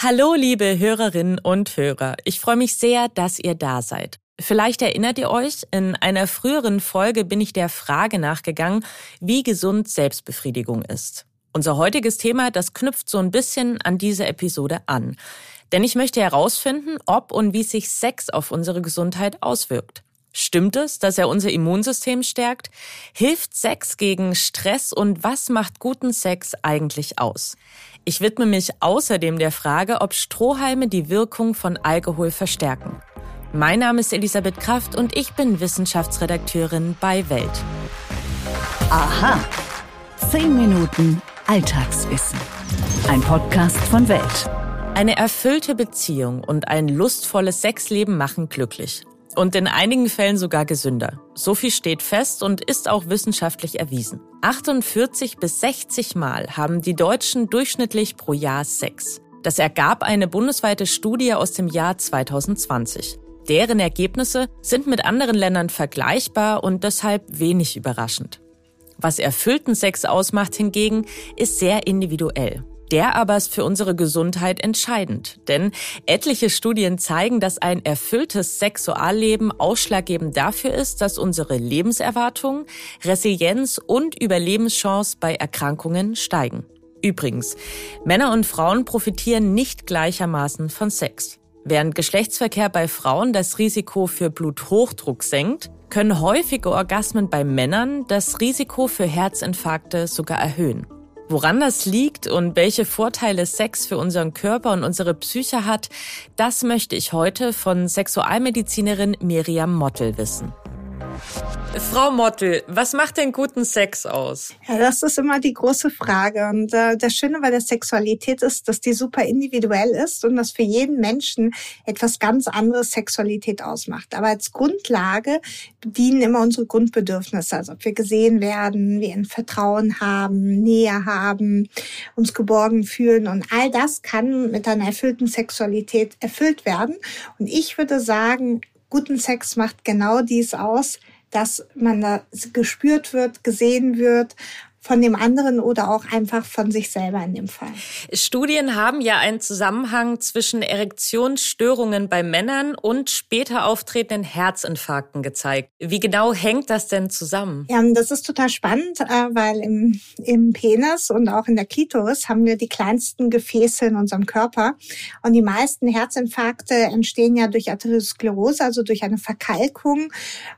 Hallo, liebe Hörerinnen und Hörer. Ich freue mich sehr, dass ihr da seid. Vielleicht erinnert ihr euch, in einer früheren Folge bin ich der Frage nachgegangen, wie gesund Selbstbefriedigung ist. Unser heutiges Thema, das knüpft so ein bisschen an diese Episode an. Denn ich möchte herausfinden, ob und wie sich Sex auf unsere Gesundheit auswirkt. Stimmt es, dass er unser Immunsystem stärkt? Hilft Sex gegen Stress und was macht guten Sex eigentlich aus? Ich widme mich außerdem der Frage, ob Strohhalme die Wirkung von Alkohol verstärken. Mein Name ist Elisabeth Kraft und ich bin Wissenschaftsredakteurin bei Welt. Aha. Zehn Minuten Alltagswissen. Ein Podcast von Welt. Eine erfüllte Beziehung und ein lustvolles Sexleben machen glücklich. Und in einigen Fällen sogar gesünder. So viel steht fest und ist auch wissenschaftlich erwiesen. 48 bis 60 Mal haben die Deutschen durchschnittlich pro Jahr Sex. Das ergab eine bundesweite Studie aus dem Jahr 2020. Deren Ergebnisse sind mit anderen Ländern vergleichbar und deshalb wenig überraschend. Was erfüllten Sex ausmacht hingegen, ist sehr individuell. Der aber ist für unsere Gesundheit entscheidend, denn etliche Studien zeigen, dass ein erfülltes Sexualleben ausschlaggebend dafür ist, dass unsere Lebenserwartung, Resilienz und Überlebenschance bei Erkrankungen steigen. Übrigens, Männer und Frauen profitieren nicht gleichermaßen von Sex. Während Geschlechtsverkehr bei Frauen das Risiko für Bluthochdruck senkt, können häufige Orgasmen bei Männern das Risiko für Herzinfarkte sogar erhöhen. Woran das liegt und welche Vorteile Sex für unseren Körper und unsere Psyche hat, das möchte ich heute von Sexualmedizinerin Miriam Mottel wissen. Frau Mottel, was macht denn guten Sex aus? Ja, das ist immer die große Frage. Und äh, das Schöne bei der Sexualität ist, dass die super individuell ist und dass für jeden Menschen etwas ganz anderes Sexualität ausmacht. Aber als Grundlage dienen immer unsere Grundbedürfnisse. Also ob wir gesehen werden, wir ein Vertrauen haben, Nähe haben, uns geborgen fühlen. Und all das kann mit einer erfüllten Sexualität erfüllt werden. Und ich würde sagen, guten Sex macht genau dies aus, dass man da gespürt wird, gesehen wird von dem anderen oder auch einfach von sich selber in dem Fall. Studien haben ja einen Zusammenhang zwischen Erektionsstörungen bei Männern und später auftretenden Herzinfarkten gezeigt. Wie genau hängt das denn zusammen? Ja, das ist total spannend, äh, weil im, im Penis und auch in der Klitoris haben wir die kleinsten Gefäße in unserem Körper. Und die meisten Herzinfarkte entstehen ja durch Arteriosklerose, also durch eine Verkalkung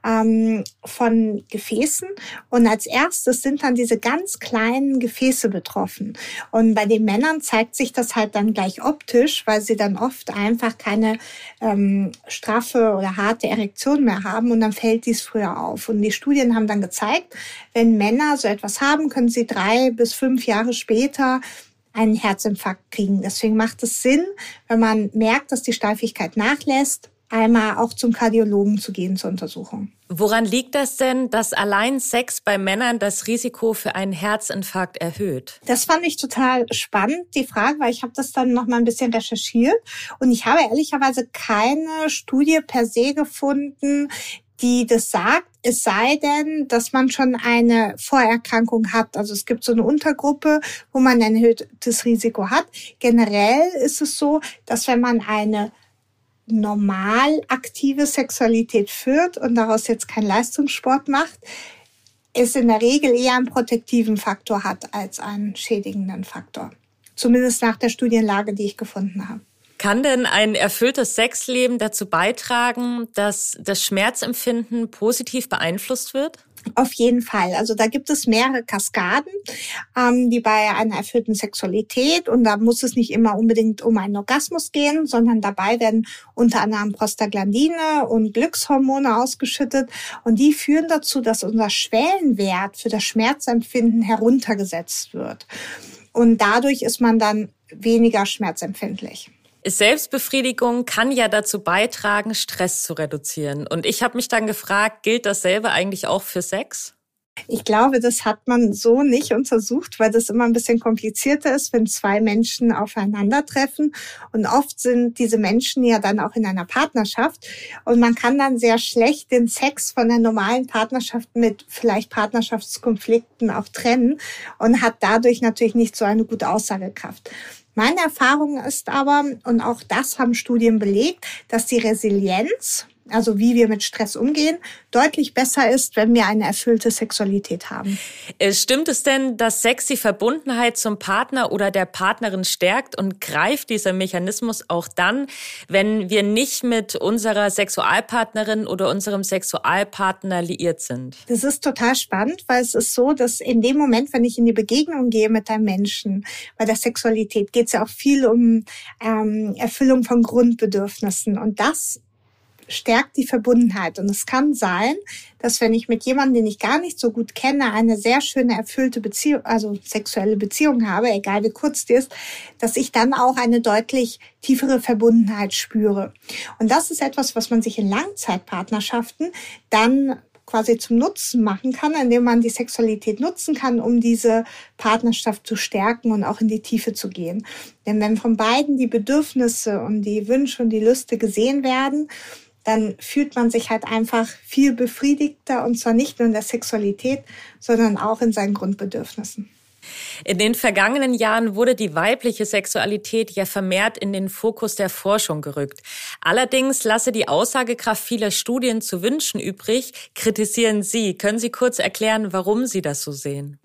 ähm, von Gefäßen. Und als erstes sind dann diese ganz kleinen Gefäße betroffen. Und bei den Männern zeigt sich das halt dann gleich optisch, weil sie dann oft einfach keine ähm, straffe oder harte Erektion mehr haben und dann fällt dies früher auf. Und die Studien haben dann gezeigt, wenn Männer so etwas haben, können sie drei bis fünf Jahre später einen Herzinfarkt kriegen. Deswegen macht es Sinn, wenn man merkt, dass die Steifigkeit nachlässt, einmal auch zum Kardiologen zu gehen zur Untersuchung. Woran liegt das denn, dass allein Sex bei Männern das Risiko für einen Herzinfarkt erhöht? Das fand ich total spannend, die Frage, weil ich habe das dann noch mal ein bisschen recherchiert und ich habe ehrlicherweise keine Studie per se gefunden, die das sagt, es sei denn, dass man schon eine Vorerkrankung hat. Also es gibt so eine Untergruppe, wo man ein erhöhtes Risiko hat. Generell ist es so, dass wenn man eine normal aktive Sexualität führt und daraus jetzt keinen Leistungssport macht, es in der Regel eher einen protektiven Faktor hat als einen schädigenden Faktor. Zumindest nach der Studienlage, die ich gefunden habe. Kann denn ein erfülltes Sexleben dazu beitragen, dass das Schmerzempfinden positiv beeinflusst wird? Auf jeden Fall. Also da gibt es mehrere Kaskaden, ähm, die bei einer erfüllten Sexualität und da muss es nicht immer unbedingt um einen Orgasmus gehen, sondern dabei werden unter anderem Prostaglandine und Glückshormone ausgeschüttet und die führen dazu, dass unser Schwellenwert für das Schmerzempfinden heruntergesetzt wird. Und dadurch ist man dann weniger schmerzempfindlich. Selbstbefriedigung kann ja dazu beitragen, Stress zu reduzieren. Und ich habe mich dann gefragt, gilt dasselbe eigentlich auch für Sex? Ich glaube, das hat man so nicht untersucht, weil das immer ein bisschen komplizierter ist, wenn zwei Menschen aufeinandertreffen. Und oft sind diese Menschen ja dann auch in einer Partnerschaft. Und man kann dann sehr schlecht den Sex von der normalen Partnerschaft mit vielleicht Partnerschaftskonflikten auch trennen und hat dadurch natürlich nicht so eine gute Aussagekraft. Meine Erfahrung ist aber, und auch das haben Studien belegt, dass die Resilienz also wie wir mit Stress umgehen, deutlich besser ist, wenn wir eine erfüllte Sexualität haben. Äh, stimmt es denn, dass Sex die Verbundenheit zum Partner oder der Partnerin stärkt und greift dieser Mechanismus auch dann, wenn wir nicht mit unserer Sexualpartnerin oder unserem Sexualpartner liiert sind? Das ist total spannend, weil es ist so, dass in dem Moment, wenn ich in die Begegnung gehe mit einem Menschen, bei der Sexualität geht es ja auch viel um ähm, Erfüllung von Grundbedürfnissen und das stärkt die Verbundenheit. Und es kann sein, dass wenn ich mit jemandem, den ich gar nicht so gut kenne, eine sehr schöne erfüllte Beziehung, also sexuelle Beziehung habe, egal wie kurz die ist, dass ich dann auch eine deutlich tiefere Verbundenheit spüre. Und das ist etwas, was man sich in Langzeitpartnerschaften dann quasi zum Nutzen machen kann, indem man die Sexualität nutzen kann, um diese Partnerschaft zu stärken und auch in die Tiefe zu gehen. Denn wenn von beiden die Bedürfnisse und die Wünsche und die Lüste gesehen werden, dann fühlt man sich halt einfach viel befriedigter und zwar nicht nur in der Sexualität, sondern auch in seinen Grundbedürfnissen. In den vergangenen Jahren wurde die weibliche Sexualität ja vermehrt in den Fokus der Forschung gerückt. Allerdings lasse die Aussagekraft vieler Studien zu wünschen übrig. Kritisieren Sie. Können Sie kurz erklären, warum Sie das so sehen?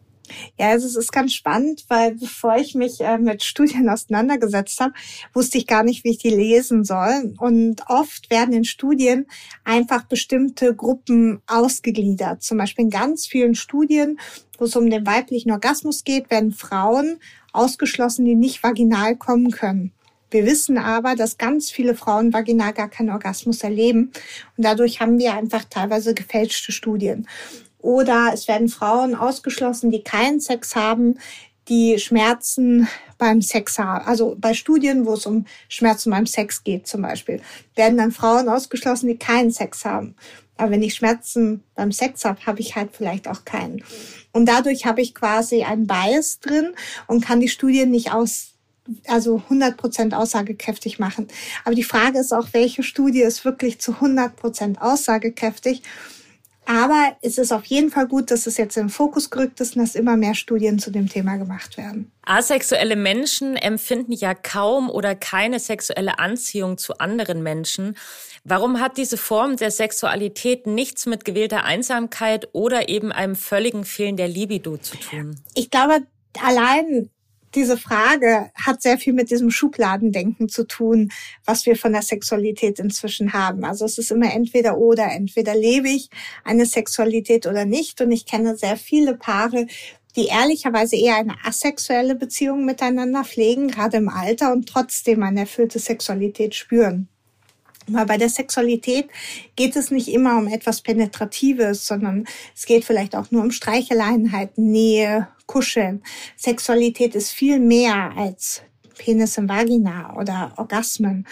Ja, also es ist ganz spannend, weil bevor ich mich äh, mit Studien auseinandergesetzt habe, wusste ich gar nicht, wie ich die lesen soll. Und oft werden in Studien einfach bestimmte Gruppen ausgegliedert. Zum Beispiel in ganz vielen Studien, wo es um den weiblichen Orgasmus geht, werden Frauen ausgeschlossen, die nicht vaginal kommen können. Wir wissen aber, dass ganz viele Frauen vaginal gar keinen Orgasmus erleben. Und dadurch haben wir einfach teilweise gefälschte Studien. Oder es werden Frauen ausgeschlossen, die keinen Sex haben, die Schmerzen beim Sex haben. Also bei Studien, wo es um Schmerzen beim Sex geht zum Beispiel, werden dann Frauen ausgeschlossen, die keinen Sex haben. Aber wenn ich Schmerzen beim Sex habe, habe ich halt vielleicht auch keinen. Und dadurch habe ich quasi einen Bias drin und kann die Studien nicht aus also 100 Prozent aussagekräftig machen. Aber die Frage ist auch, welche Studie ist wirklich zu 100 Prozent aussagekräftig? Aber es ist auf jeden Fall gut, dass es jetzt in den Fokus gerückt ist und dass immer mehr Studien zu dem Thema gemacht werden. Asexuelle Menschen empfinden ja kaum oder keine sexuelle Anziehung zu anderen Menschen. Warum hat diese Form der Sexualität nichts mit gewählter Einsamkeit oder eben einem völligen Fehlen der Libido zu tun? Ich glaube, allein diese Frage hat sehr viel mit diesem Schubladendenken zu tun, was wir von der Sexualität inzwischen haben. Also es ist immer entweder oder. Entweder lebe ich eine Sexualität oder nicht. Und ich kenne sehr viele Paare, die ehrlicherweise eher eine asexuelle Beziehung miteinander pflegen, gerade im Alter und trotzdem eine erfüllte Sexualität spüren. Weil bei der Sexualität geht es nicht immer um etwas Penetratives, sondern es geht vielleicht auch nur um Streicheleinheiten, Nähe, Kuscheln. Sexualität ist viel mehr als Penis und Vagina oder Orgasmen.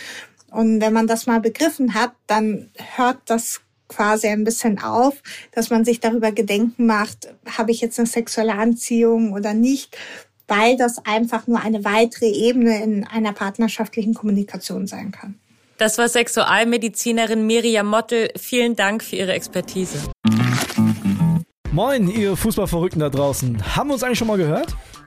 Und wenn man das mal begriffen hat, dann hört das quasi ein bisschen auf, dass man sich darüber Gedenken macht, habe ich jetzt eine sexuelle Anziehung oder nicht, weil das einfach nur eine weitere Ebene in einer partnerschaftlichen Kommunikation sein kann. Das war Sexualmedizinerin Miriam Mottel. Vielen Dank für Ihre Expertise. Moin, ihr Fußballverrückten da draußen. Haben wir uns eigentlich schon mal gehört?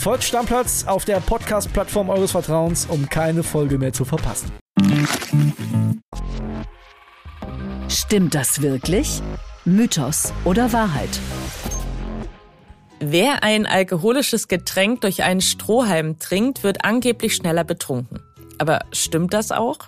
Folgt Stammplatz auf der Podcast-Plattform eures Vertrauens, um keine Folge mehr zu verpassen. Stimmt das wirklich? Mythos oder Wahrheit? Wer ein alkoholisches Getränk durch einen Strohhalm trinkt, wird angeblich schneller betrunken. Aber stimmt das auch?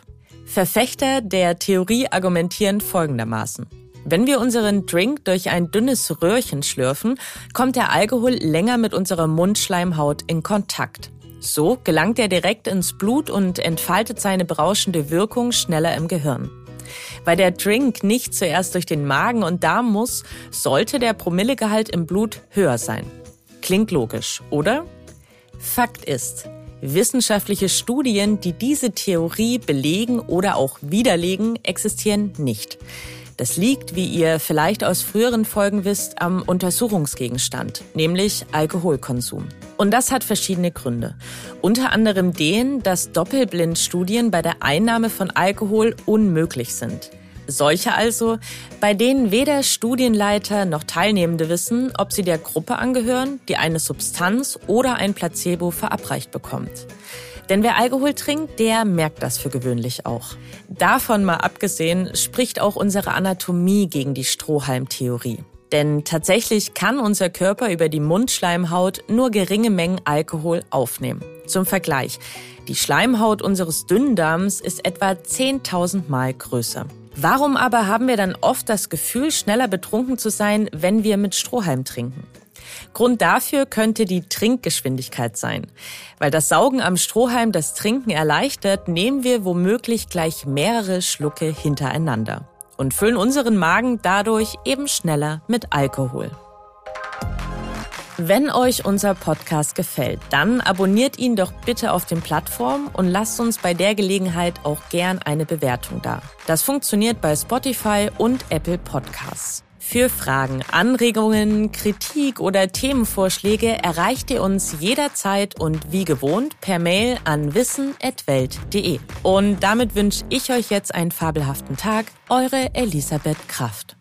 Verfechter der Theorie argumentieren folgendermaßen. Wenn wir unseren Drink durch ein dünnes Röhrchen schlürfen, kommt der Alkohol länger mit unserer Mundschleimhaut in Kontakt. So gelangt er direkt ins Blut und entfaltet seine berauschende Wirkung schneller im Gehirn. Weil der Drink nicht zuerst durch den Magen und Darm muss, sollte der Promillegehalt im Blut höher sein. Klingt logisch, oder? Fakt ist, Wissenschaftliche Studien, die diese Theorie belegen oder auch widerlegen, existieren nicht. Das liegt, wie ihr vielleicht aus früheren Folgen wisst, am Untersuchungsgegenstand, nämlich Alkoholkonsum. Und das hat verschiedene Gründe. Unter anderem den, dass Doppelblindstudien bei der Einnahme von Alkohol unmöglich sind. Solche also, bei denen weder Studienleiter noch Teilnehmende wissen, ob sie der Gruppe angehören, die eine Substanz oder ein Placebo verabreicht bekommt. Denn wer Alkohol trinkt, der merkt das für gewöhnlich auch. Davon mal abgesehen spricht auch unsere Anatomie gegen die Strohhalmtheorie. Denn tatsächlich kann unser Körper über die Mundschleimhaut nur geringe Mengen Alkohol aufnehmen. Zum Vergleich, die Schleimhaut unseres Dünndarms ist etwa 10.000 Mal größer. Warum aber haben wir dann oft das Gefühl, schneller betrunken zu sein, wenn wir mit Strohhalm trinken? Grund dafür könnte die Trinkgeschwindigkeit sein. Weil das Saugen am Strohhalm das Trinken erleichtert, nehmen wir womöglich gleich mehrere Schlucke hintereinander und füllen unseren Magen dadurch eben schneller mit Alkohol. Wenn euch unser Podcast gefällt, dann abonniert ihn doch bitte auf den Plattformen und lasst uns bei der Gelegenheit auch gern eine Bewertung da. Das funktioniert bei Spotify und Apple Podcasts. Für Fragen, Anregungen, Kritik oder Themenvorschläge erreicht ihr uns jederzeit und wie gewohnt per Mail an wissen.welt.de. Und damit wünsche ich euch jetzt einen fabelhaften Tag. Eure Elisabeth Kraft.